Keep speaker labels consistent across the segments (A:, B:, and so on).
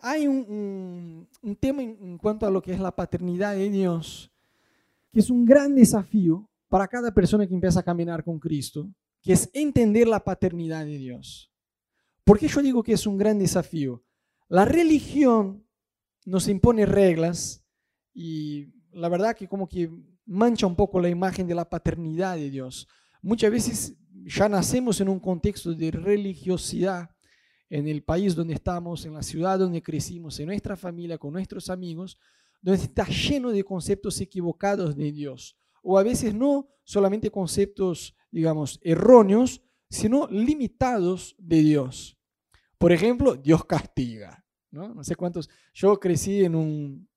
A: hay un, tema en, cuanto a lo que es la paternidad de Dios, que es un gran desafío para cada persona que empieza a caminar con Cristo, que es entender la paternidad de Dios. ¿Por qué yo digo que es un gran desafío? La religión nos impone reglas y la verdad que como que mancha un poco la imagen de la paternidad de Dios. Muchas veces ya nacemos en un contexto de religiosidad en el país donde estamos, en la ciudad donde crecimos, en nuestra familia, con nuestros amigos, donde está lleno de conceptos equivocados de Dios. O a veces no solamente conceptos, digamos, erróneos, sino limitados de Dios. Por ejemplo, Dios castiga. No, no sé cuántos. Yo crecí en, un,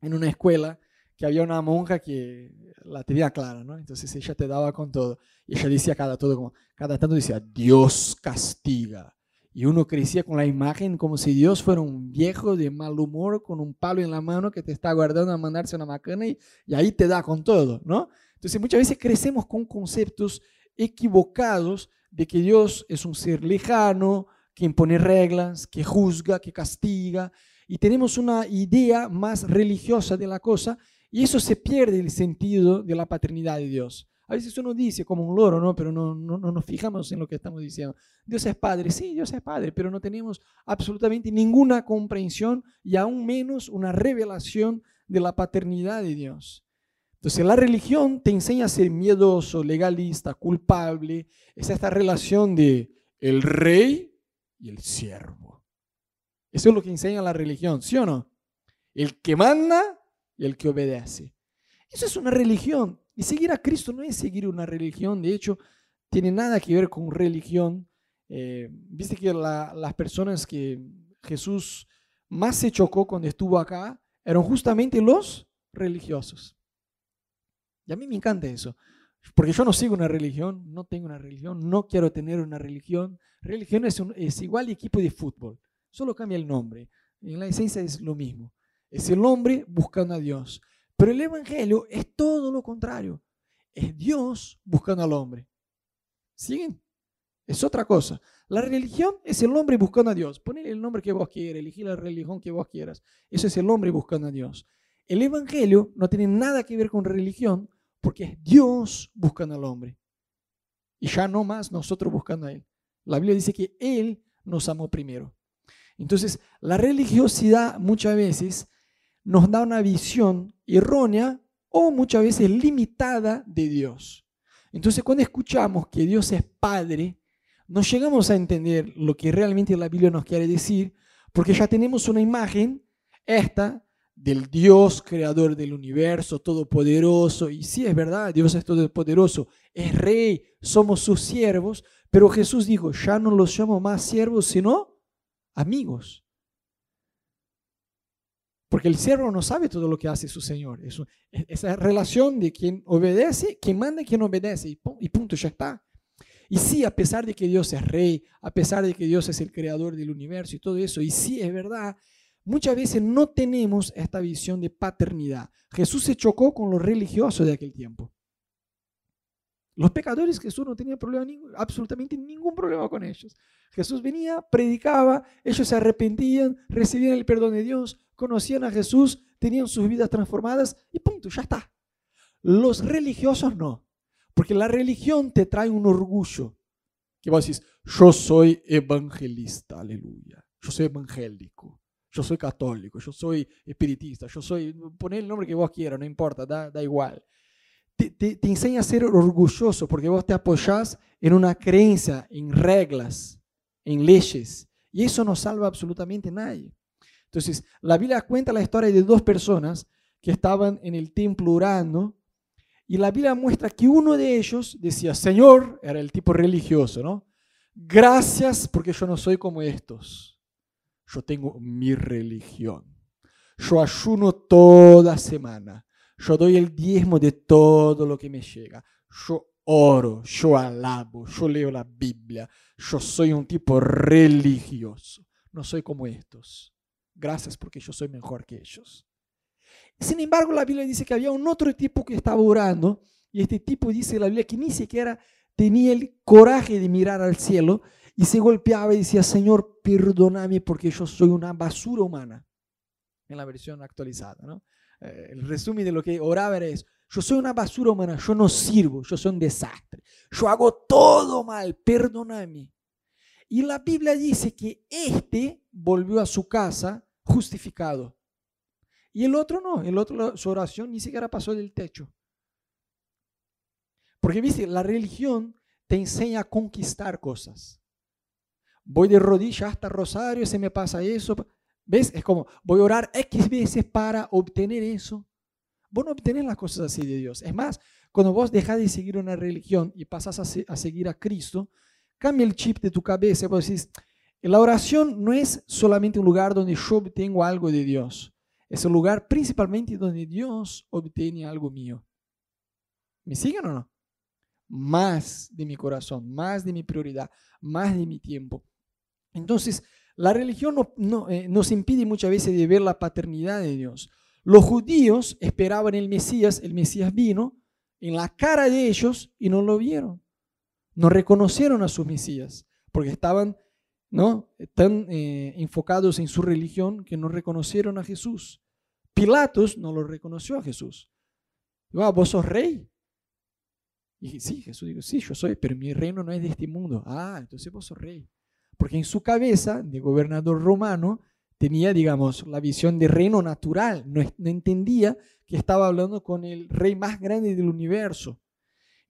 A: en una escuela que había una monja que la tenía clara, ¿no? Entonces ella te daba con todo. Y ella decía cada todo como, cada tanto decía, Dios castiga. Y uno crecía con la imagen como si Dios fuera un viejo de mal humor con un palo en la mano que te está guardando a mandarse una macana y, y ahí te da con todo, ¿no? Entonces muchas veces crecemos con conceptos equivocados de que Dios es un ser lejano, que impone reglas, que juzga, que castiga, y tenemos una idea más religiosa de la cosa y eso se pierde el sentido de la paternidad de Dios. A veces uno dice como un loro, ¿no? Pero no, no, no, nos fijamos en lo que estamos diciendo. Dios es Padre, sí, Dios es Padre, pero no tenemos absolutamente ninguna comprensión y aún menos una revelación de la paternidad de Dios. Entonces la religión te enseña a ser miedoso, legalista, culpable. Es esta relación de el rey y el siervo. Eso es lo que enseña la religión, ¿sí o no? El que manda y el que obedece. Eso es una religión. Y seguir a Cristo no es seguir una religión. De hecho, tiene nada que ver con religión. Eh, viste que las personas que Jesús más se chocó cuando estuvo acá eran justamente los religiosos. Y a mí me encanta eso. Porque yo no sigo una religión, no tengo una religión, no quiero tener una religión. Religión es, es igual equipo de fútbol, solo cambia el nombre. En la esencia es lo mismo. Es el hombre buscando a Dios. Pero el Evangelio es todo lo contrario. Es Dios buscando al hombre. ¿Siguen? Es otra cosa. La religión es el hombre buscando a Dios. Ponle el nombre que vos quieras, elegí la religión que vos quieras. Eso es el hombre buscando a Dios. El Evangelio no tiene nada que ver con religión porque es Dios buscando al hombre. Y ya no más nosotros buscando a Él. La Biblia dice que Él nos amó primero. Entonces, la religiosidad muchas veces nos da una visión errónea o muchas veces limitada de Dios. Entonces cuando escuchamos que Dios es Padre, no llegamos a entender lo que realmente la Biblia nos quiere decir, porque ya tenemos una imagen, esta, del Dios creador del universo, todopoderoso, y sí es verdad, Dios es todopoderoso, es rey, somos sus siervos, pero Jesús dijo, ya no los llamo más siervos, sino amigos. Porque el siervo no sabe todo lo que hace su Señor. Es esa relación de quien obedece, quien manda y quien obedece. Y punto, ya está. Y sí, a pesar de que Dios es rey, a pesar de que Dios es el creador del universo y todo eso, y sí es verdad, muchas veces no tenemos esta visión de paternidad. Jesús se chocó con los religiosos de aquel tiempo. Los pecadores Jesús no tenía problema, absolutamente ningún problema con ellos. Jesús venía, predicaba, ellos se arrepentían, recibían el perdón de Dios, conocían a Jesús, tenían sus vidas transformadas y punto, ya está. Los religiosos no, porque la religión te trae un orgullo. Que vos decís, yo soy evangelista, aleluya. Yo soy evangélico, yo soy católico, yo soy espiritista, yo soy, poné el nombre que vos quieras, no importa, da, da igual. Te, te, te, enseña a ser orgulloso porque vos te apoyás en una creencia, en reglas, en leyes. Y eso no salva absolutamente a nadie. Entonces, la Biblia cuenta la historia de dos personas que estaban en el templo orando y la Biblia muestra que uno de ellos decía, Señor, era el tipo religioso, ¿no? Gracias porque yo no soy como estos. Yo tengo mi religión. Yo ayuno toda semana. Yo doy el diezmo de todo lo que me llega. Yo oro, yo alabo, yo leo la Biblia. Yo soy un tipo religioso. No soy como estos gracias porque yo soy mejor que ellos. Sin embargo, la Biblia dice que había un otro tipo que estaba orando y este tipo dice la Biblia que ni siquiera tenía el coraje de mirar al cielo y se golpeaba y decía, Señor, perdóname porque yo soy una basura humana. En la versión actualizada, ¿no? Eh, el resumen de lo que oraba era. Yo soy una basura humana, yo no sirvo, yo soy un desastre. Yo hago todo mal, perdóname. Y la Biblia dice que este volvió a su casa justificado. Y el otro no, el otro su oración ni siquiera pasó del techo. Porque, viste, la religión te enseña a conquistar cosas. Voy de rodillas hasta Rosario, se me pasa eso. ¿Ves? Es como, voy a orar X veces para obtener eso. Vos no obtenés las cosas así de Dios. Es más, cuando vos dejas de seguir una religión y pasas a, seguir a Cristo, cambia el chip de tu cabeza. Vos decís, la oración no es solamente un lugar donde yo obtengo algo de Dios. Es un lugar principalmente donde Dios obtiene algo mío. ¿Me siguen o no? Más de mi corazón, más de mi prioridad, más de mi tiempo. Entonces, la religión no, eh, nos impide muchas veces de ver la paternidad de Dios. Los judíos esperaban el Mesías, el Mesías vino en la cara de ellos y no lo vieron. No reconocieron a su Mesías porque estaban ¿no? tan eh, enfocados en su religión que no reconocieron a Jesús. Pilatos no lo reconoció a Jesús. Digo, ah, vos sos rey. Y sí, Jesús dijo, sí, yo soy, pero mi reino no es de este mundo. Ah, entonces vos sos rey. Porque en su cabeza de gobernador romano tenía, digamos, la visión de reino natural. No entendía que estaba hablando con el rey más grande del universo.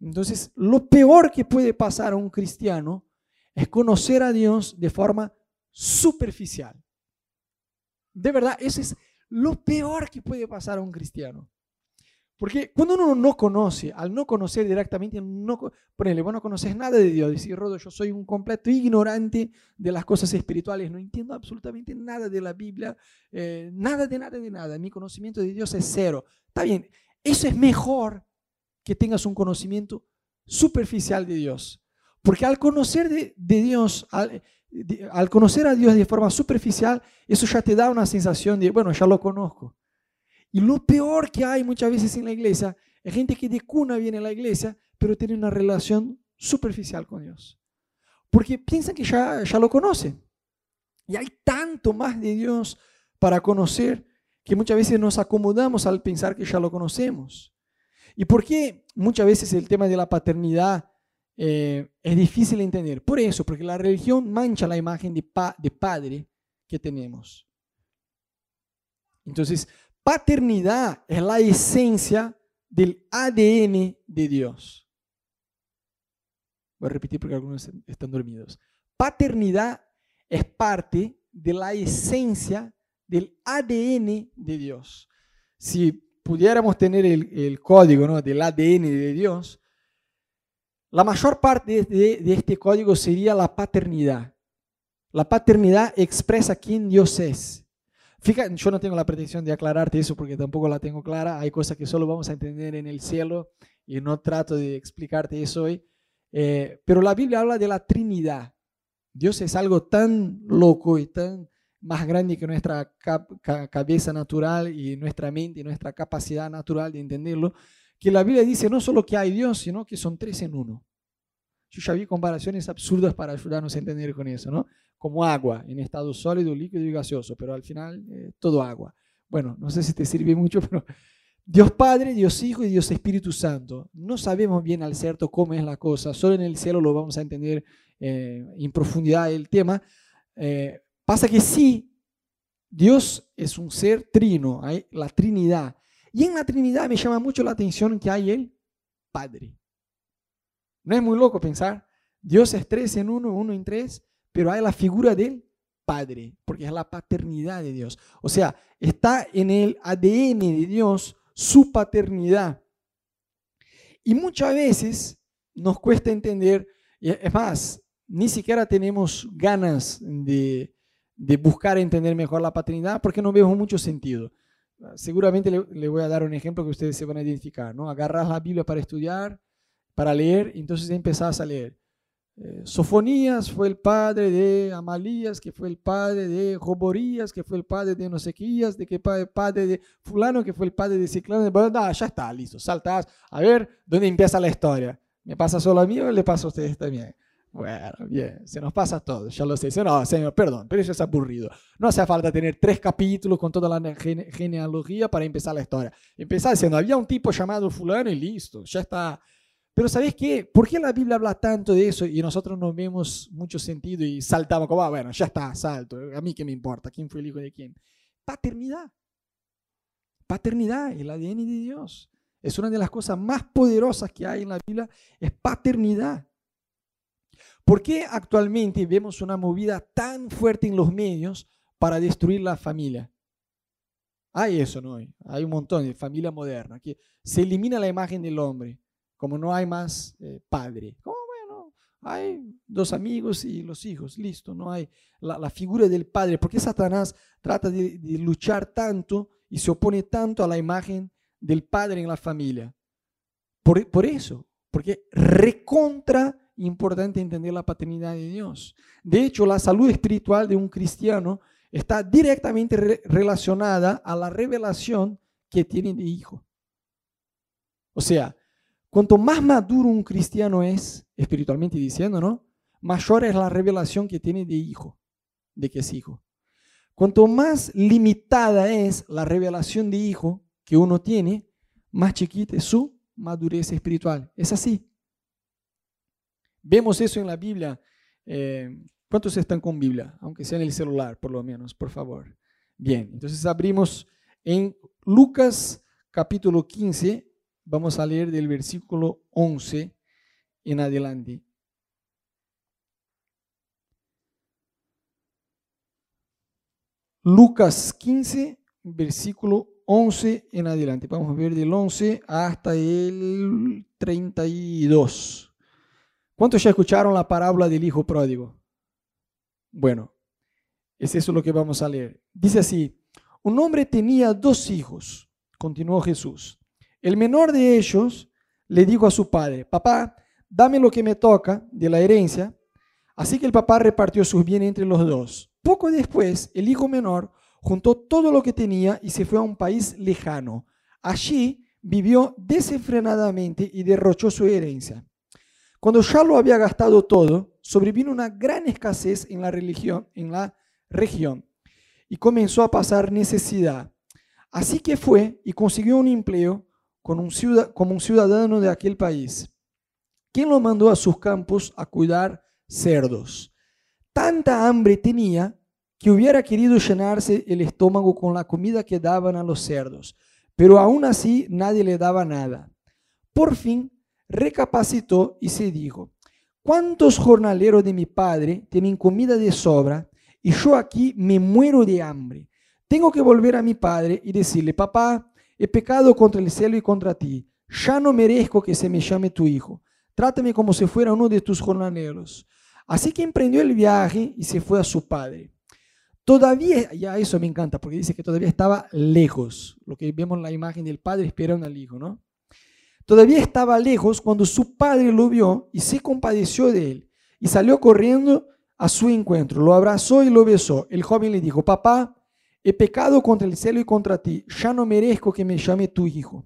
A: Entonces, lo peor que puede pasar a un cristiano es conocer a Dios de forma superficial. De verdad, eso es lo peor que puede pasar a un cristiano. Porque cuando uno no conoce, al no conocer directamente, no, ponele, vos no conoces nada de Dios, decir, Rodo, yo soy un completo ignorante de las cosas espirituales, no entiendo absolutamente nada de la Biblia, eh, nada de nada de nada, mi conocimiento de Dios es cero. Está bien, eso es mejor que tengas un conocimiento superficial de Dios. Porque al conocer de, Dios, al, al conocer a Dios de forma superficial, eso ya te da una sensación de, bueno, ya lo conozco. Y lo peor que hay muchas veces en la iglesia es gente que de cuna viene a la iglesia, pero tiene una relación superficial con Dios. Porque piensan que ya, ya lo conocen. Y hay tanto más de Dios para conocer que muchas veces nos acomodamos al pensar que ya lo conocemos. ¿Y por qué muchas veces el tema de la paternidad eh, es difícil de entender? Por eso, porque la religión mancha la imagen de, de padre que tenemos. Entonces, paternidad es la esencia del ADN de Dios. Voy a repetir porque algunos están dormidos. Paternidad es parte de la esencia del ADN de Dios. Si pudiéramos tener el, código ¿no? del ADN de Dios, la mayor parte de, este código sería la paternidad. La paternidad expresa quién Dios es. Fíjate, yo no tengo la pretensión de aclararte eso porque tampoco la tengo clara. Hay cosas que solo vamos a entender en el cielo y no trato de explicarte eso hoy. Eh, pero la Biblia habla de la Trinidad. Dios es algo tan loco y tan más grande que nuestra cabeza natural y nuestra mente y nuestra capacidad natural de entenderlo, que la Biblia dice no solo que hay Dios, sino que son tres en uno. Yo ya vi comparaciones absurdas para ayudarnos a entender con eso, ¿no? como agua, en estado sólido, líquido y gaseoso, pero al final eh, todo agua. Bueno, no sé si te sirve mucho, pero Dios Padre, Dios Hijo y Dios Espíritu Santo. No sabemos bien al cierto cómo es la cosa, solo en el cielo lo vamos a entender eh, en profundidad el tema. Eh, pasa que sí, Dios es un ser trino, hay la Trinidad. Y en la Trinidad me llama mucho la atención que hay el Padre. No es muy loco pensar, Dios es tres en uno, uno en tres, pero hay la figura del Padre, porque es la paternidad de Dios. O sea, está en el ADN de Dios su paternidad. Y muchas veces nos cuesta entender, es más, ni siquiera tenemos ganas de, buscar entender mejor la paternidad porque no vemos mucho sentido. Seguramente le, voy a dar un ejemplo que ustedes se van a identificar, ¿no? Agarras la Biblia para estudiar, para leer, entonces empezás a leer. Eh, Sofonías fue el padre de Amalías, que fue el padre de Joborías, que fue el padre de Nosequías, de que padre de fulano, que fue el padre de Ciclano. ya está, listo, saltas. A ver, ¿dónde empieza la historia? ¿Me pasa solo a mí o le pasa a ustedes también? Bueno, bien, se nos pasa todo, ya lo sé. No, señor, perdón, pero eso es aburrido. No hace falta tener tres capítulos con toda la genealogía para empezar la historia. Empezar diciendo, había un tipo llamado fulano y listo, ya está. Pero ¿sabes qué? ¿Por qué la Biblia habla tanto de eso y nosotros no vemos mucho sentido y saltamos como, ah, bueno, ya está, salto, a mí qué me importa, quién fue el hijo de quién? Paternidad. Paternidad, el ADN de Dios. Es una de las cosas más poderosas que hay en la Biblia, es paternidad. ¿Por qué actualmente vemos una movida tan fuerte en los medios para destruir la familia? Hay eso, ¿no? Hay un montón de familia moderna, que se elimina la imagen del hombre, como no hay más eh, padre. Como bueno, hay dos amigos y los hijos, listo, no hay la, figura del padre. ¿Por qué Satanás trata de, luchar tanto y se opone tanto a la imagen del padre en la familia? Por eso, porque recontra importante entender la paternidad de Dios. De hecho, la salud espiritual de un cristiano está directamente relacionada a la revelación que tiene de hijo. O sea, cuanto más maduro un cristiano es, espiritualmente diciendo, ¿no? Mayor es la revelación que tiene de hijo, de que es hijo. Cuanto más limitada es la revelación de hijo que uno tiene, más chiquita es su madurez espiritual. Es así. Vemos eso en la Biblia. Eh, ¿Cuántos están con Biblia? Aunque sea en el celular, por lo menos, por favor. Bien, entonces abrimos en Lucas capítulo 15. Vamos a leer del versículo 11 en adelante. Lucas 15, versículo 11 en adelante. Vamos a ver del 11 hasta el 32. ¿Cuántos ya escucharon la parábola del hijo pródigo? Bueno, es eso lo que vamos a leer. Dice así, un hombre tenía dos hijos, continuó Jesús. El menor de ellos le dijo a su padre, papá, dame lo que me toca de la herencia. Así que el papá repartió sus bienes entre los dos. Poco después, el hijo menor juntó todo lo que tenía y se fue a un país lejano. Allí vivió desenfrenadamente y derrochó su herencia. Cuando ya lo había gastado todo, sobrevino una gran escasez en la, religión, en la región y comenzó a pasar necesidad. Así que fue y consiguió un empleo con un como un ciudadano de aquel país, quien lo mandó a sus campos a cuidar cerdos. Tanta hambre tenía que hubiera querido llenarse el estómago con la comida que daban a los cerdos, pero aún así nadie le daba nada. Por fin recapacitó y se dijo, ¿cuántos jornaleros de mi padre tienen comida de sobra y yo aquí me muero de hambre? Tengo que volver a mi padre y decirle, papá, he pecado contra el cielo y contra ti, ya no merezco que se me llame tu hijo, trátame como si fuera uno de tus jornaleros. Así que emprendió el viaje y se fue a su padre. Todavía, ya eso me encanta, porque dice que todavía estaba lejos, lo que vemos en la imagen del padre esperando al hijo, ¿no? Todavía estaba lejos cuando su padre lo vio y se compadeció de él y salió corriendo a su encuentro. Lo abrazó y lo besó. El joven le dijo, papá, he pecado contra el cielo y contra ti, ya no merezco que me llame tu hijo.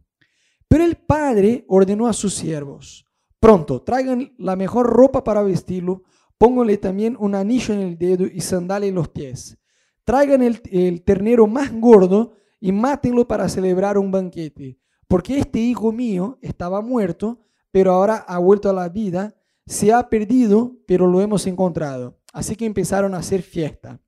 A: Pero el padre ordenó a sus siervos, pronto, traigan la mejor ropa para vestirlo, pónganle también un anillo en el dedo y sandales en los pies. Traigan el, el ternero más gordo y mátenlo para celebrar un banquete porque este hijo mío estaba muerto, pero ahora ha vuelto a la vida, se ha perdido, pero lo hemos encontrado. Así que empezaron a hacer fiesta.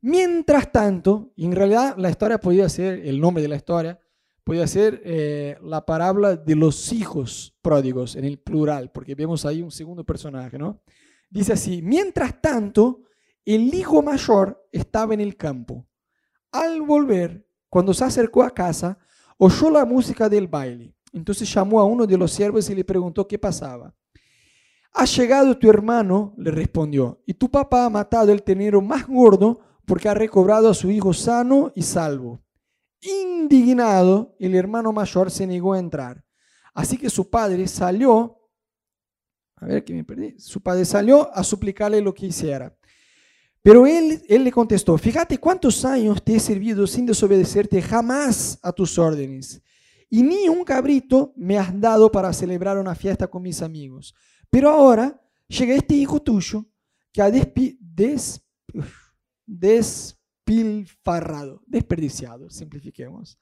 A: Mientras tanto, en realidad la historia podía ser, el nombre de la historia, podía ser eh, la parábola de los hijos pródigos en el plural, porque vemos ahí un segundo personaje, ¿no? Dice así, mientras tanto, el hijo mayor estaba en el campo. Al volver, cuando se acercó a casa, oyó la música del baile. Entonces llamó a uno de los siervos y le preguntó qué pasaba. Ha llegado tu hermano, le respondió, y tu papá ha matado el ternero más gordo porque ha recobrado a su hijo sano y salvo. Indignado, el hermano mayor se negó a entrar. Así que su padre salió, a ver que me perdí, su padre salió a suplicarle lo que hiciera. Pero él, él le contestó, fíjate cuántos años te he servido sin desobedecerte jamás a tus órdenes. Y ni un cabrito me has dado para celebrar una fiesta con mis amigos. Pero ahora llega este hijo tuyo que ha despi des despilfarrado, desperdiciado, simplifiquemos,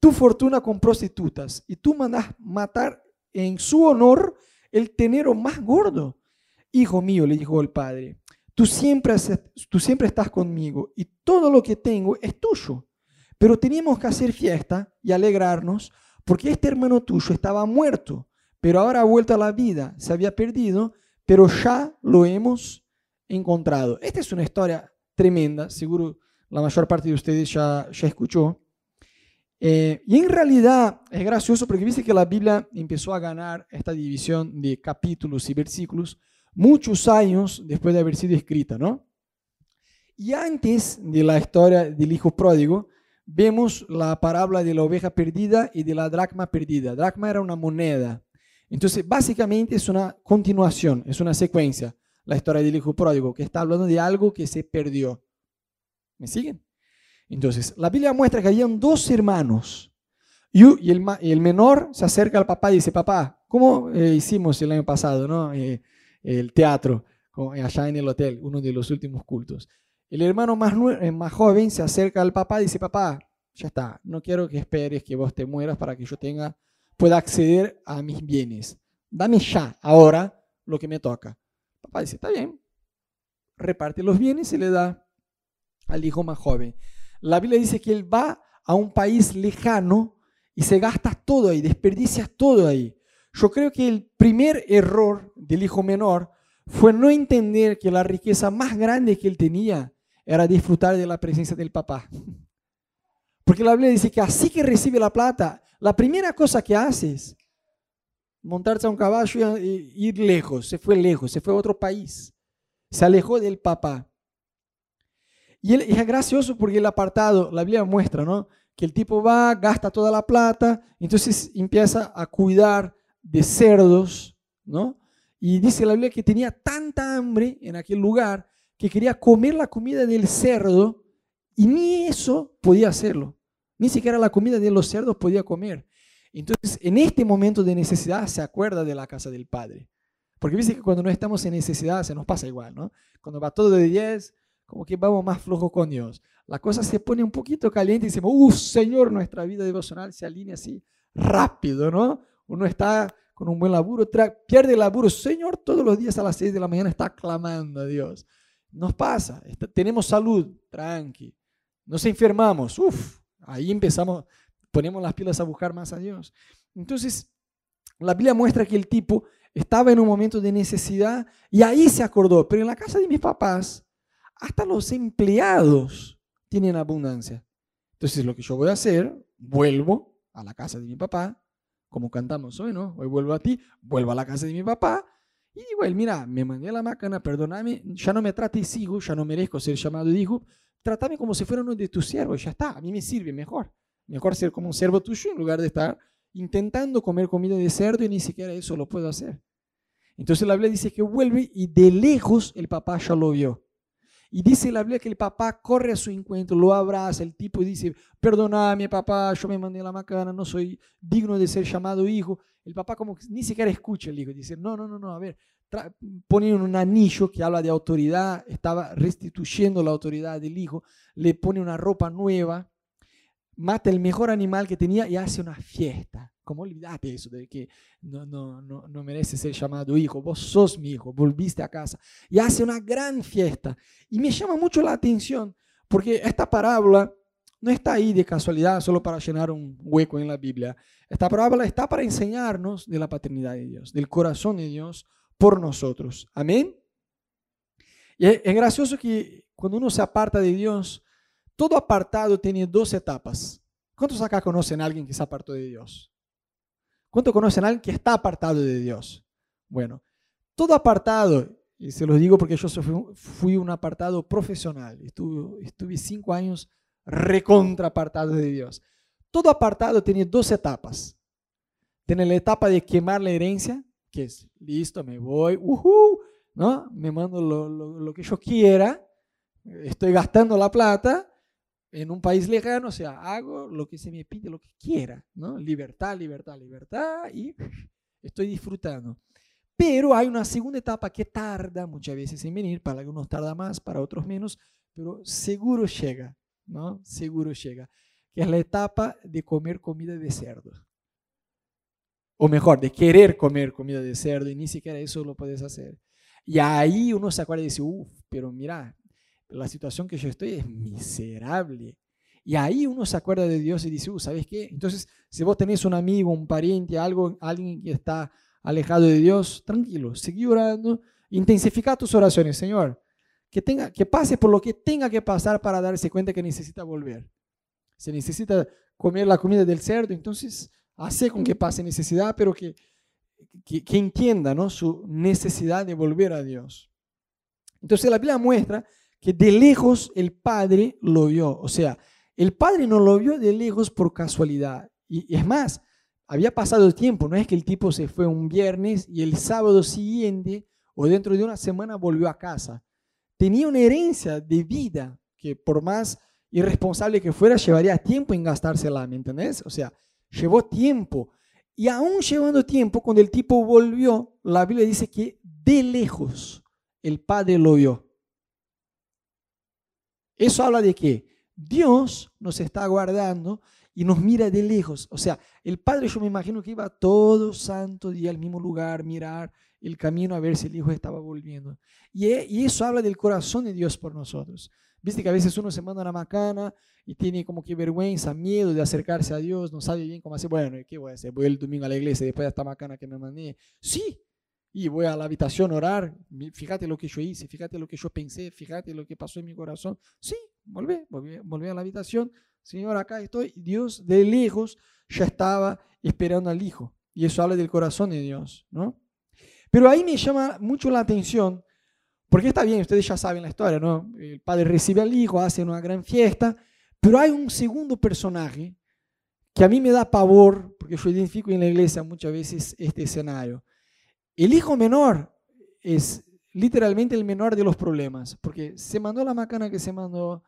A: tu fortuna con prostitutas y tú mandas matar en su honor el tenero más gordo. Hijo mío, le dijo el padre, tú siempre, estás conmigo y todo lo que tengo es tuyo. Pero teníamos que hacer fiesta y alegrarnos porque este hermano tuyo estaba muerto, pero ahora ha vuelto a la vida, se había perdido, pero ya lo hemos encontrado. Esta es una historia tremenda, seguro la mayor parte de ustedes ya, ya escuchó. Eh, y en realidad es gracioso porque viste que la Biblia empezó a ganar esta división de capítulos y versículos muchos años después de haber sido escrita, ¿no? Y antes de la historia del hijo pródigo, vemos la parábola de la oveja perdida y de la dracma perdida. Dracma era una moneda. Entonces, básicamente es una continuación, es una secuencia, la historia del hijo pródigo, que está hablando de algo que se perdió. ¿Me siguen? Entonces, la Biblia muestra que habían dos hermanos y, el, menor se acerca al papá y dice, papá, ¿cómo eh, hicimos el año pasado, no? Eh, el teatro, allá en el hotel, uno de los últimos cultos? El hermano más, eh, más joven se acerca al papá y dice, papá, ya está, no quiero que esperes que vos te mueras para que yo tenga, pueda acceder a mis bienes. Dame ya, ahora, lo que me toca. Papá dice, está bien. Reparte los bienes y le da al hijo más joven. La Biblia dice que él va a un país lejano y se gasta todo ahí, desperdicia todo ahí. Yo creo que el primer error del hijo menor fue no entender que la riqueza más grande que él tenía era disfrutar de la presencia del papá. Porque la Biblia dice que así que recibe la plata, la primera cosa que hace es montarse a un caballo y ir lejos. Se fue lejos, se fue a otro país. Se alejó del papá. Y, es gracioso porque el apartado, la Biblia muestra, ¿no? Que el tipo va, gasta toda la plata, entonces empieza a cuidar de cerdos, ¿no? Y dice la Biblia que tenía tanta hambre en aquel lugar que quería comer la comida del cerdo y ni eso podía hacerlo. Ni siquiera la comida de los cerdos podía comer. Entonces, en este momento de necesidad se acuerda de la casa del Padre. Porque dice que cuando no estamos en necesidad se nos pasa igual, ¿no? Cuando va todo de 10, como que vamos más flojo con Dios. La cosa se pone un poquito caliente y decimos, ¡uh, Señor! Nuestra vida devocional se alinea así rápido, ¿no? Uno está con un buen laburo, pierde el laburo. Señor, todos los días a las 6 de la mañana está clamando a Dios. Nos pasa, tenemos salud, tranqui. Nos enfermamos, uff, ahí empezamos, ponemos las pilas a buscar más a Dios. Entonces, la Biblia muestra que el tipo estaba en un momento de necesidad y ahí se acordó, pero en la casa de mis papás hasta los empleados tienen abundancia. Entonces lo que yo voy a hacer, vuelvo a la casa de mi papá, como cantamos hoy, ¿no? Hoy vuelvo a ti, vuelvo a la casa de mi papá y digo, él, mira, me mandé a la máquina, perdóname, ya no me trates hijo, ya no merezco ser llamado hijo, trátame como si fuera uno de tus siervos, ya está, a mí me sirve mejor. Mejor ser como un siervo tuyo en lugar de estar intentando comer comida de cerdo y ni siquiera eso lo puedo hacer. Entonces la Biblia dice que vuelve y de lejos el papá ya lo vio. Y dice la Biblia que el papá corre a su encuentro, lo abraza, el tipo dice, perdóname papá, yo me mandé la macana, no soy digno de ser llamado hijo. El papá como ni siquiera escucha el hijo, dice, no, no, no, no, a ver, pone un anillo que habla de autoridad, estaba restituyendo la autoridad del hijo, le pone una ropa nueva, mata el mejor animal que tenía y hace una fiesta. Como olvidate eso de que no, no, no, no merece ser llamado hijo, vos sos mi hijo, volviste a casa. Y hace una gran fiesta. Y me llama mucho la atención porque esta parábola no está ahí de casualidad solo para llenar un hueco en la Biblia. Esta parábola está para enseñarnos de la paternidad de Dios, del corazón de Dios por nosotros. Amén. Y es gracioso que cuando uno se aparta de Dios, todo apartado tiene dos etapas. ¿Cuántos acá conocen a alguien que se apartó de Dios? ¿Cuántos conocen a alguien que está apartado de Dios? Bueno, todo apartado, y se los digo porque yo fui un apartado profesional, estuve, estuve cinco años recontra apartado de Dios. Todo apartado tiene dos etapas. Tiene la etapa de quemar la herencia, que es listo, me voy, ¿no? me mando lo, lo que yo quiera, estoy gastando la plata en un país lejano, o sea, hago lo que se me pide, lo que quiera, ¿no? Libertad, libertad, libertad y estoy disfrutando. Pero hay una segunda etapa que tarda muchas veces en venir, para algunos tarda más, para otros menos, pero seguro llega, ¿no? Seguro llega, que es la etapa de comer comida de cerdo. O mejor, de querer comer comida de cerdo y ni siquiera eso lo puedes hacer. Y ahí uno se acuerda y dice, uff, pero mira, la situación que yo estoy es miserable. Y ahí uno se acuerda de Dios y dice, uh, ¿sabes qué? Entonces, si vos tenés un amigo, un pariente, algo, alguien que está alejado de Dios, tranquilo, seguí orando, intensifica tus oraciones, Señor. Que, tenga, que pase por lo que tenga que pasar para darse cuenta que necesita volver. Se necesita comer la comida del cerdo, entonces hace con que pase necesidad, pero que, que, que entienda ¿no? su necesidad de volver a Dios. Entonces la Biblia muestra que de lejos el Padre lo vio. O sea, el Padre no lo vio de lejos por casualidad. Y es más, había pasado el tiempo, no es que el tipo se fue un viernes y el sábado siguiente o dentro de una semana volvió a casa. Tenía una herencia de vida que por más irresponsable que fuera, llevaría tiempo en gastársela, ¿me entendés? O sea, llevó tiempo. Y aún llevando tiempo, cuando el tipo volvió, la Biblia dice que de lejos el Padre lo vio. Eso habla de que Dios nos está guardando y nos mira de lejos. O sea, el Padre yo me imagino que iba todo santo día al mismo lugar, mirar el camino a ver si el Hijo estaba volviendo. Y, e, y eso habla del corazón de Dios por nosotros. Viste que a veces uno se manda una macana y tiene como que vergüenza, miedo de acercarse a Dios, no sabe bien cómo hacer. Bueno, ¿qué voy a hacer? Voy el domingo a la iglesia después de esta macana que me mandé. Sí, y voy a la habitación a orar. Fíjate lo que yo hice, fíjate lo que yo pensé, fíjate lo que pasó en mi corazón. Sí, volví, volví, volví a la habitación, Señor, acá estoy. Dios de lejos ya estaba esperando al Hijo. Y eso habla del corazón de Dios, ¿no? Pero ahí me llama mucho la atención, porque está bien, ustedes ya saben la historia, ¿no? El padre recibe al Hijo, hace una gran fiesta, pero hay un segundo personaje que a mí me da pavor, porque yo identifico en la iglesia muchas veces este escenario. El hijo menor es literalmente el menor de los problemas, porque se mandó la macana que se mandó,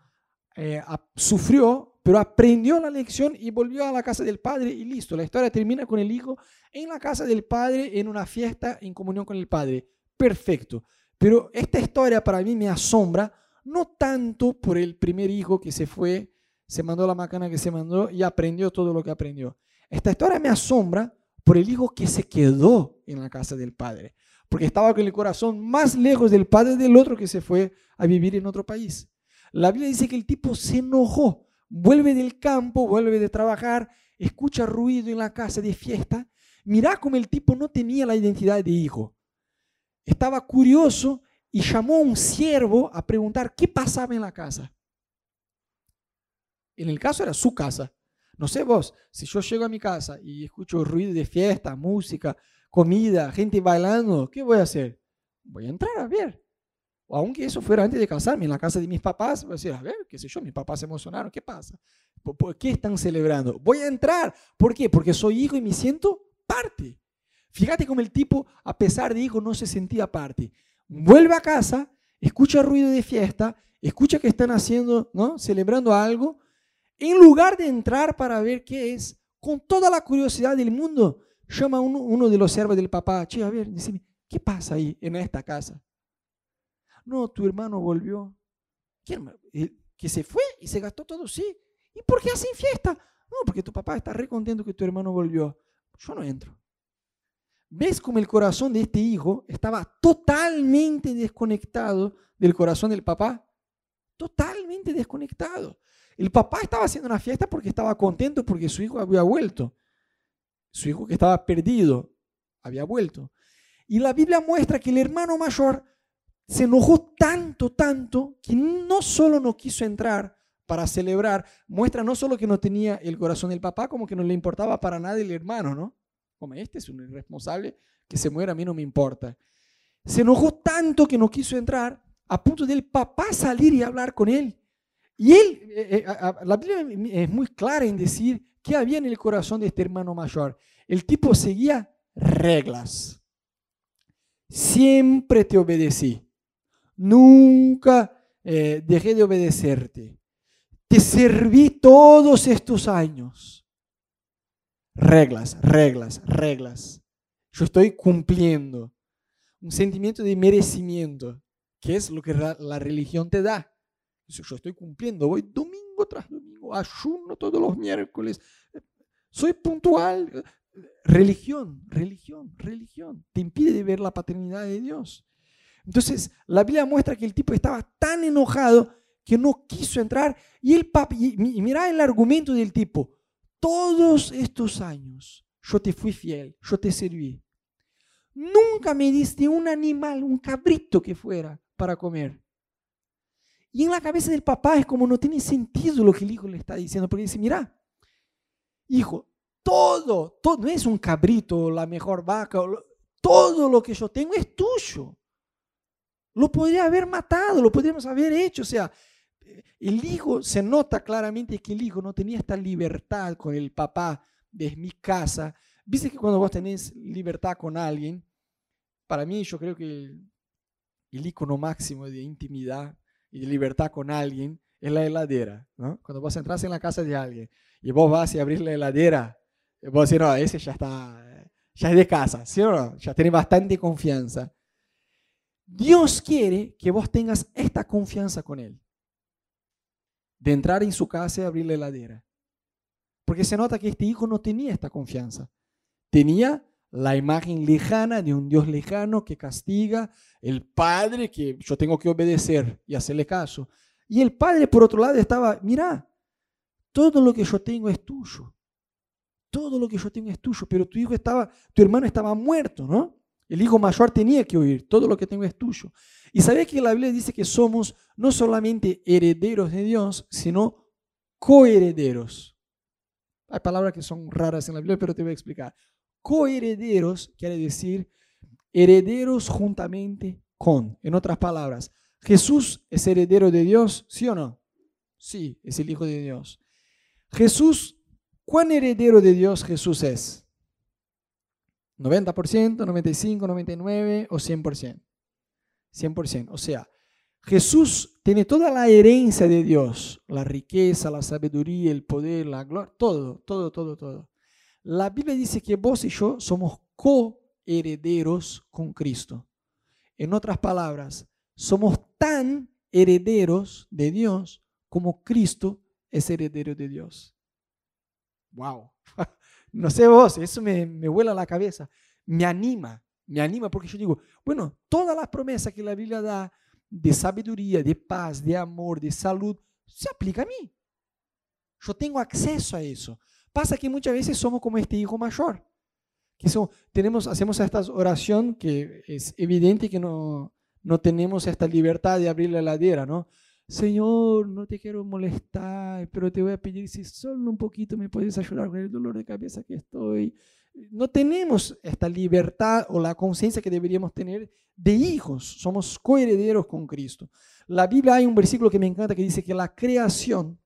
A: eh, sufrió, pero aprendió la lección y volvió a la casa del padre y listo. La historia termina con el hijo en la casa del padre, en una fiesta en comunión con el padre. Perfecto. Pero esta historia para mí me asombra, no tanto por el primer hijo que se fue, se mandó la macana que se mandó y aprendió todo lo que aprendió. Esta historia me asombra por el hijo que se quedó en la casa del padre, porque estaba con el corazón más lejos del padre del otro que se fue a vivir en otro país. La Biblia dice que el tipo se enojó, vuelve del campo, vuelve de trabajar, escucha ruido en la casa de fiesta. Mirá cómo el tipo no tenía la identidad de hijo. Estaba curioso y llamó a un siervo a preguntar qué pasaba en la casa. En el caso era su casa. No sé vos, si yo llego a mi casa y escucho ruido de fiesta, música, comida, gente bailando, ¿qué voy a hacer? Voy a entrar a ver aunque eso fuera antes de casarme, en la casa de mis papás, voy a decir, a ver, qué sé yo, mis papás se emocionaron, ¿qué pasa? ¿Por, qué están celebrando? Voy a entrar. ¿Por qué? Porque soy hijo y me siento parte. Fíjate cómo el tipo, a pesar de hijo, no se sentía parte. Vuelve a casa, escucha ruido de fiesta, escucha que están haciendo, ¿no? Celebrando algo. En lugar de entrar para ver qué es, con toda la curiosidad del mundo, llama uno, de los servos del papá, che, a ver, decime, ¿qué pasa ahí en esta casa? No, tu hermano volvió. Que se fue y se gastó todo, sí. ¿Y por qué hacen fiesta? No, porque tu papá está re contento que tu hermano volvió. Yo no entro. ¿Ves cómo el corazón de este hijo estaba totalmente desconectado del corazón del papá? Totalmente desconectado. El papá estaba haciendo una fiesta porque estaba contento porque su hijo había vuelto. Su hijo que estaba perdido había vuelto. Y la Biblia muestra que el hermano mayor se enojó tanto, tanto, que no solo no quiso entrar para celebrar, muestra no solo que no tenía el corazón del papá, como que no le importaba para nada el hermano, ¿no? Como este es un irresponsable, que se muera a mí no me importa. Se enojó tanto que no quiso entrar, a punto del papá salir y hablar con él. Y él, eh, eh, la Biblia es muy clara en decir qué había en el corazón de este hermano mayor. El tipo seguía reglas. Siempre te obedecí. Nunca eh, dejé de obedecerte. Te serví todos estos años. Reglas, reglas, reglas. Yo estoy cumpliendo. un sentimiento de merecimiento, que es lo que la religión te da. Yo estoy cumpliendo, voy domingo tras domingo, ayuno todos los miércoles, soy puntual. Religión, religión, religión. Te impide de ver la paternidad de Dios. Entonces, la Biblia muestra que el tipo estaba tan enojado que no quiso entrar. Y el y mira el argumento del tipo, todos estos años yo te fui fiel, yo te serví. Nunca me diste un animal, un cabrito que fuera para comer. Y en la cabeza del papá es como no tiene sentido lo que el hijo le está diciendo, porque dice, mira, hijo, todo, todo, no es un cabrito, la mejor vaca, todo lo que yo tengo es tuyo. Lo podría haber matado, lo podríamos haber hecho. O sea, el hijo, se nota claramente que el hijo no tenía esta libertad con el papá de mi casa. Viste que cuando vos tenés libertad con alguien, para mí yo creo que el, el icono máximo de intimidad y libertad con alguien es la heladera. ¿no? Cuando vos entras en la casa de alguien y vos vas a abrir la heladera, vos decís, no, ese ya está, ya es de casa, ¿sí o no? Ya tiene bastante confianza. Dios quiere que vos tengas esta confianza con Él. De entrar en su casa y abrir la heladera. Porque se nota que este hijo no tenía esta confianza. Tenía la imagen lejana de un Dios lejano que castiga, el padre que yo tengo que obedecer y hacerle caso. Y el padre, por otro lado, estaba, mira, todo lo que yo tengo es tuyo. Todo lo que yo tengo es tuyo, pero tu hijo estaba, tu hermano estaba muerto, ¿no? El hijo mayor tenía que oír, todo lo que tengo es tuyo. Y sabes que la Biblia dice que somos no solamente herederos de Dios, sino coherederos. Hay palabras que son raras en la Biblia, pero te voy a explicar. Coherederos quiere decir herederos juntamente con. En otras palabras, Jesús es heredero de Dios, ¿sí o no? Sí, es el Hijo de Dios. Jesús, ¿cuán heredero de Dios Jesús es? 90%, 95, 99 o 100%. 100%. O sea, Jesús tiene toda la herencia de Dios, la riqueza, la sabiduría, el poder, la gloria, todo, todo, todo, todo. La Biblia dice que vos y yo somos coherederos con Cristo. En otras palabras, somos tan herederos de Dios como Cristo es heredero de Dios. ¡Wow! No sé vos, eso me, me vuela la cabeza. Me anima, me anima porque yo digo, bueno, todas las promesas que la Biblia da de sabiduría, de paz, de amor, de salud, se aplica a mí. Yo tengo acceso a eso. Pasa que muchas veces somos como este hijo mayor, que tenemos, hacemos esta oración que es evidente que no, no tenemos esta libertad de abrir la heladera, ¿no? Señor, no te quiero molestar, pero te voy a pedir si solo un poquito me puedes ayudar con el dolor de cabeza que estoy. No tenemos esta libertad o la conciencia que deberíamos tener de hijos. Somos coherederos con Cristo. La Biblia hay un versículo que me encanta que dice que la creación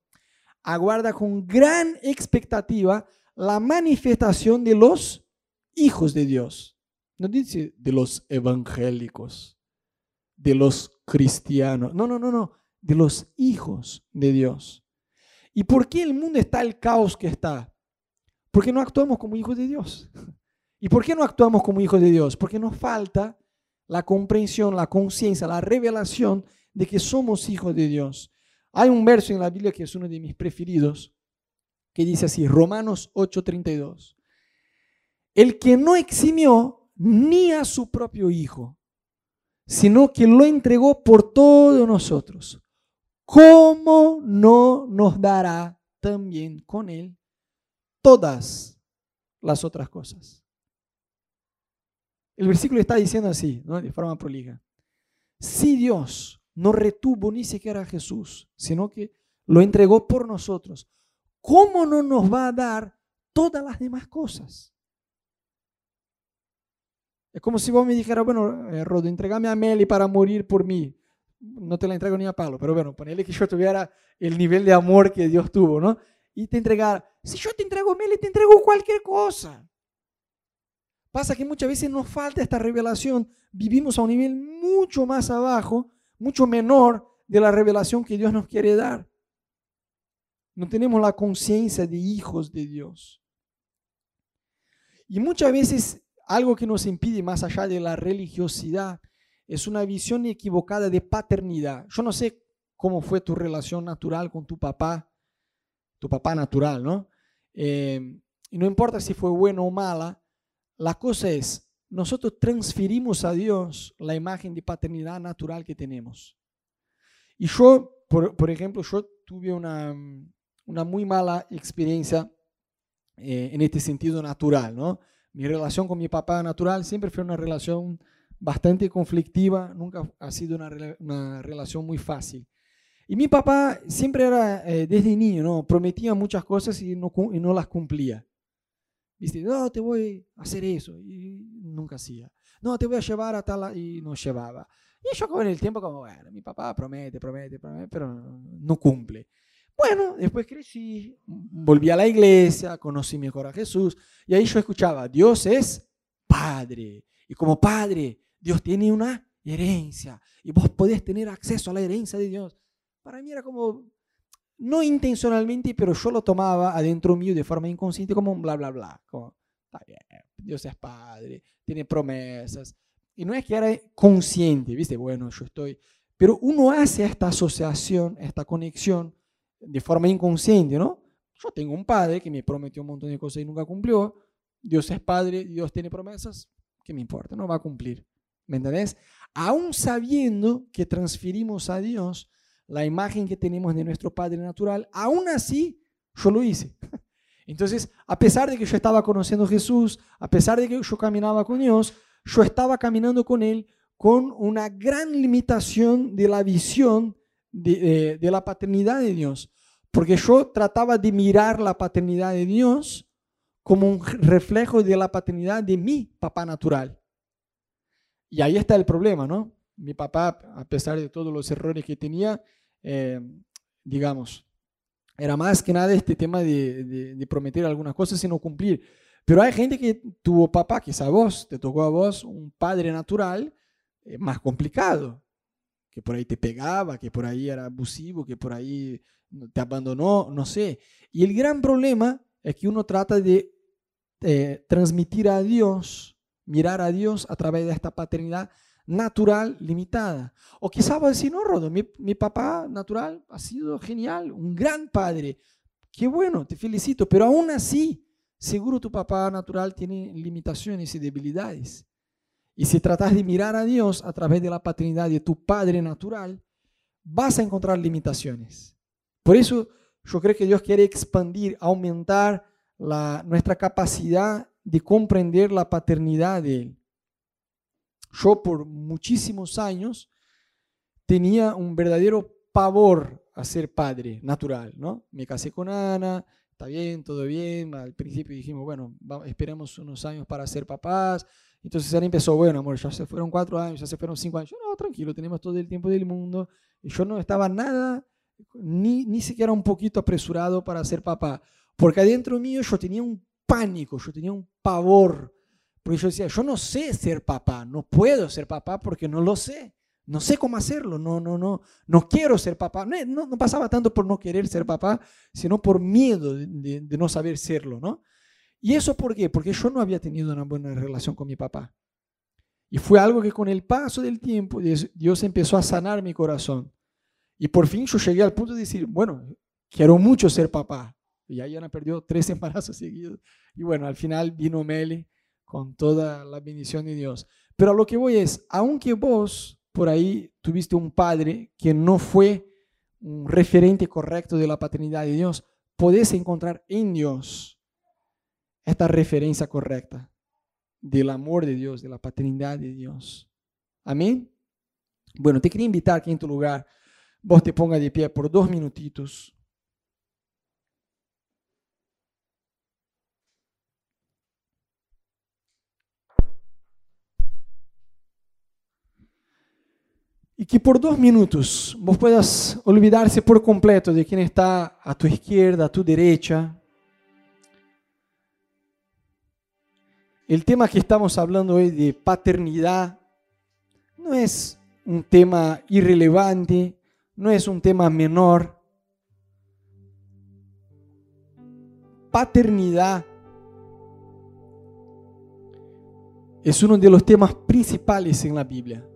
A: aguarda con gran expectativa la manifestación de los hijos de Dios. No dice de los evangélicos, de los cristianos. No, no, no, no de los hijos de Dios. ¿Y por qué el mundo está el caos que está? Porque no actuamos como hijos de Dios. ¿Y por qué no actuamos como hijos de Dios? Porque nos falta la comprensión, la conciencia, la revelación de que somos hijos de Dios. Hay un verso en la Biblia que es uno de mis preferidos, que dice así, Romanos 8:32. El que no eximió ni a su propio hijo, sino que lo entregó por todos nosotros. ¿cómo no nos dará también con Él todas las otras cosas? El versículo está diciendo así, de forma prolija. Si Dios no retuvo ni siquiera a Jesús, sino que lo entregó por nosotros, ¿cómo no nos va a dar todas las demás cosas? Es como si vos me dijeras, bueno, eh, Rodo, entregame a Meli para morir por mí no te la entrego ni a palo, pero bueno, ponerle que yo tuviera el nivel de amor que Dios tuvo, ¿no? Y te entregar, si yo te entrego Meli, te entrego cualquier cosa. Pasa que muchas veces nos falta esta revelación, vivimos a un nivel mucho más abajo, mucho menor de la revelación que Dios nos quiere dar. No tenemos la conciencia de hijos de Dios. Y muchas veces algo que nos impide más allá de la religiosidad es una visión equivocada de paternidad. Yo no sé cómo fue tu relación natural con tu papá, tu papá natural, ¿no? Eh, y no importa si fue buena o mala, la cosa es, nosotros transferimos a Dios la imagen de paternidad natural que tenemos. Y yo, por, ejemplo, yo tuve una, una muy mala experiencia eh, en este sentido natural, ¿no? Mi relación con mi papá natural siempre fue una relación bastante conflictiva, nunca ha sido una, una relación muy fácil. Y mi papá siempre era, eh, desde niño, ¿no? prometía muchas cosas y no, y no las cumplía. Dice, no, te voy a hacer eso, y nunca hacía. No, te voy a llevar a tal, y no llevaba. Y yo con el tiempo como, bueno, mi papá promete, promete, promete, pero no cumple. Bueno, después crecí, volví a la iglesia, conocí mejor a Jesús, y ahí yo escuchaba, Dios es Padre. Y como Padre, Dios tiene una herencia, y vos podés tener acceso a la herencia de Dios. Para mí era como, no intencionalmente, pero yo lo tomaba adentro mío de forma inconsciente como un bla, bla, bla. Como, está bien, Dios es Padre, tiene promesas. Y no es que era consciente, ¿viste? Bueno, yo estoy... Pero uno hace esta asociación, esta conexión de forma inconsciente, ¿no? Yo tengo un padre que me prometió un montón de cosas y nunca cumplió. Dios es padre, Dios tiene promesas, ¿qué me importa? No va a cumplir. ¿Me entendés? Aún sabiendo que transferimos a Dios la imagen que tenemos de nuestro Padre natural, aún así yo lo hice. Entonces, a pesar de que yo estaba conociendo a Jesús, a pesar de que yo caminaba con Dios, yo estaba caminando con Él con una gran limitación de la visión de, de, la paternidad de Dios. Porque yo trataba de mirar la paternidad de Dios como un reflejo de la paternidad de mi papá natural. Y ahí está el problema, ¿no? Mi papá, a pesar de todos los errores que tenía, eh, digamos, era más que nada este tema de, prometer algunas cosas y cumplir. Pero hay gente que tuvo papá, quizá vos, te tocó a vos un padre natural eh, más complicado, que por ahí te pegaba, que por ahí era abusivo, que por ahí te abandonó, no sé. Y el gran problema es que uno trata de eh, transmitir a Dios, mirar a Dios a través de esta paternidad natural limitada. O quizá va a decir, no, Rodo, mi, mi, papá natural ha sido genial, un gran padre. Qué bueno, te felicito, pero aún así, seguro tu papá natural tiene limitaciones y debilidades. Y si tratas de mirar a Dios a través de la paternidad de tu padre natural, vas a encontrar limitaciones. Por eso yo creo que Dios quiere expandir, aumentar la, nuestra capacidad de comprender la paternidad de Él. Yo por muchísimos años tenía un verdadero pavor a ser padre natural, ¿no? Me casé con Ana, está bien, todo bien. Al principio dijimos, bueno, esperemos unos años para ser papás. Entonces Ana empezó, bueno, amor, ya se fueron cuatro años, ya se fueron cinco años. Yo, no, tranquilo, tenemos todo el tiempo del mundo. Y yo no estaba nada, ni, ni siquiera un poquito apresurado para ser papá. Porque adentro mío yo tenía un pánico, yo tenía un pavor porque yo decía, yo no sé ser papá, no puedo ser papá porque no lo sé. No sé cómo hacerlo, no, no, no, no quiero ser papá. No, no, pasaba tanto por no querer ser papá, sino por miedo de, no saber serlo, ¿no? ¿Y eso por qué? Porque yo no había tenido una buena relación con mi papá. Y fue algo que con el paso del tiempo Dios empezó a sanar mi corazón. Y por fin yo llegué al punto de decir, bueno, quiero mucho ser papá. Y ahí Ana perdió tres embarazos seguidos. Y bueno, al final vino Meli con toda la bendición de Dios. Pero a lo que voy es, aunque vos por ahí tuviste un padre que no fue un referente correcto de la paternidad de Dios, podés encontrar en Dios esta referencia correcta del amor de Dios, de la paternidad de Dios. Amén. Bueno, te quería invitar que en tu lugar vos te pongas de pie por dos minutitos. Y que por dos minutos vos puedas olvidarse por completo de quien está a tu izquierda, a tu derecha. El tema que estamos hablando hoy de paternidad no es un tema irrelevante, no es un tema menor. Paternidad es uno de los temas principales en la Biblia.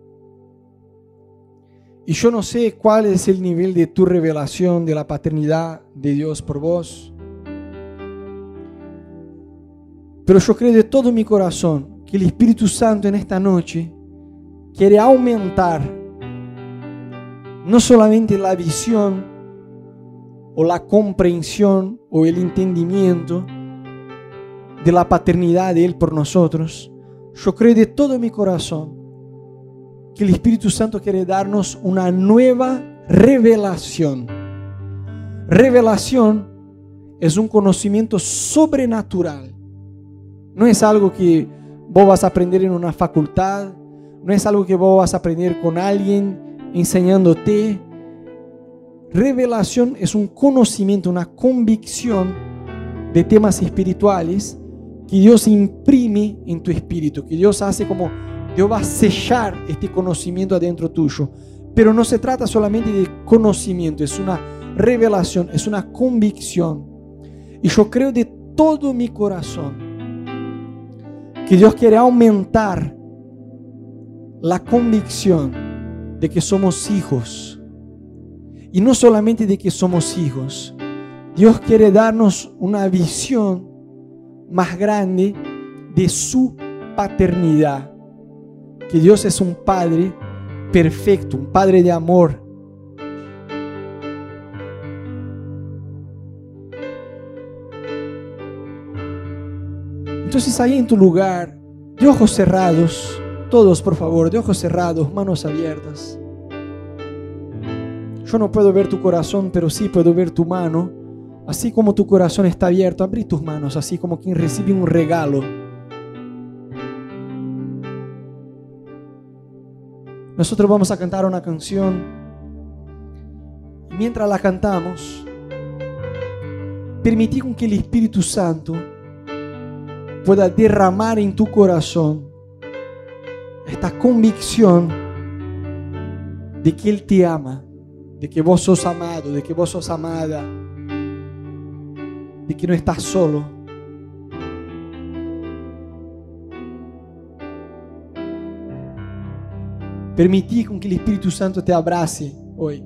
A: Y yo no sé cuál es el nivel de tu revelación de la paternidad de Dios por vos. Pero yo creo de todo mi corazón que el Espíritu Santo en esta noche quiere aumentar no solamente la visión o la comprensión o el entendimiento de la paternidad de Él por nosotros, yo creo de todo mi corazón que el Espíritu Santo quiere darnos una nueva revelación. Revelación es un conocimiento sobrenatural. No es algo que vos vas a aprender en una facultad, no es algo que vos vas a aprender con alguien enseñándote. Revelación es un conocimiento, una convicción de temas espirituales que Dios imprime en tu espíritu, que Dios hace como Dios va a sellar este conocimiento adentro tuyo. Pero no se trata solamente de conocimiento, es una revelación, es una convicción. Y yo creo de todo mi corazón que Dios quiere aumentar la convicción de que somos hijos. Y no solamente de que somos hijos. Dios quiere darnos una visión más grande de su paternidad. Que Dios es un Padre perfecto, un Padre de amor. Entonces ahí en tu lugar, de ojos cerrados, todos, por favor, de ojos cerrados, manos abiertas. Yo no puedo ver tu corazón, pero sí puedo ver tu mano. Así como tu corazón está abierto, abrí tus manos, así como quien recibe un regalo. Nosotros vamos a cantar una canción. Mientras la cantamos, permití que el Espíritu Santo pueda derramar en tu corazón esta convicción de que Él te ama, de que vos sos amado, de que vos sos amada, de que no estás solo. Permití con que el Espíritu Santo te abrace hoy.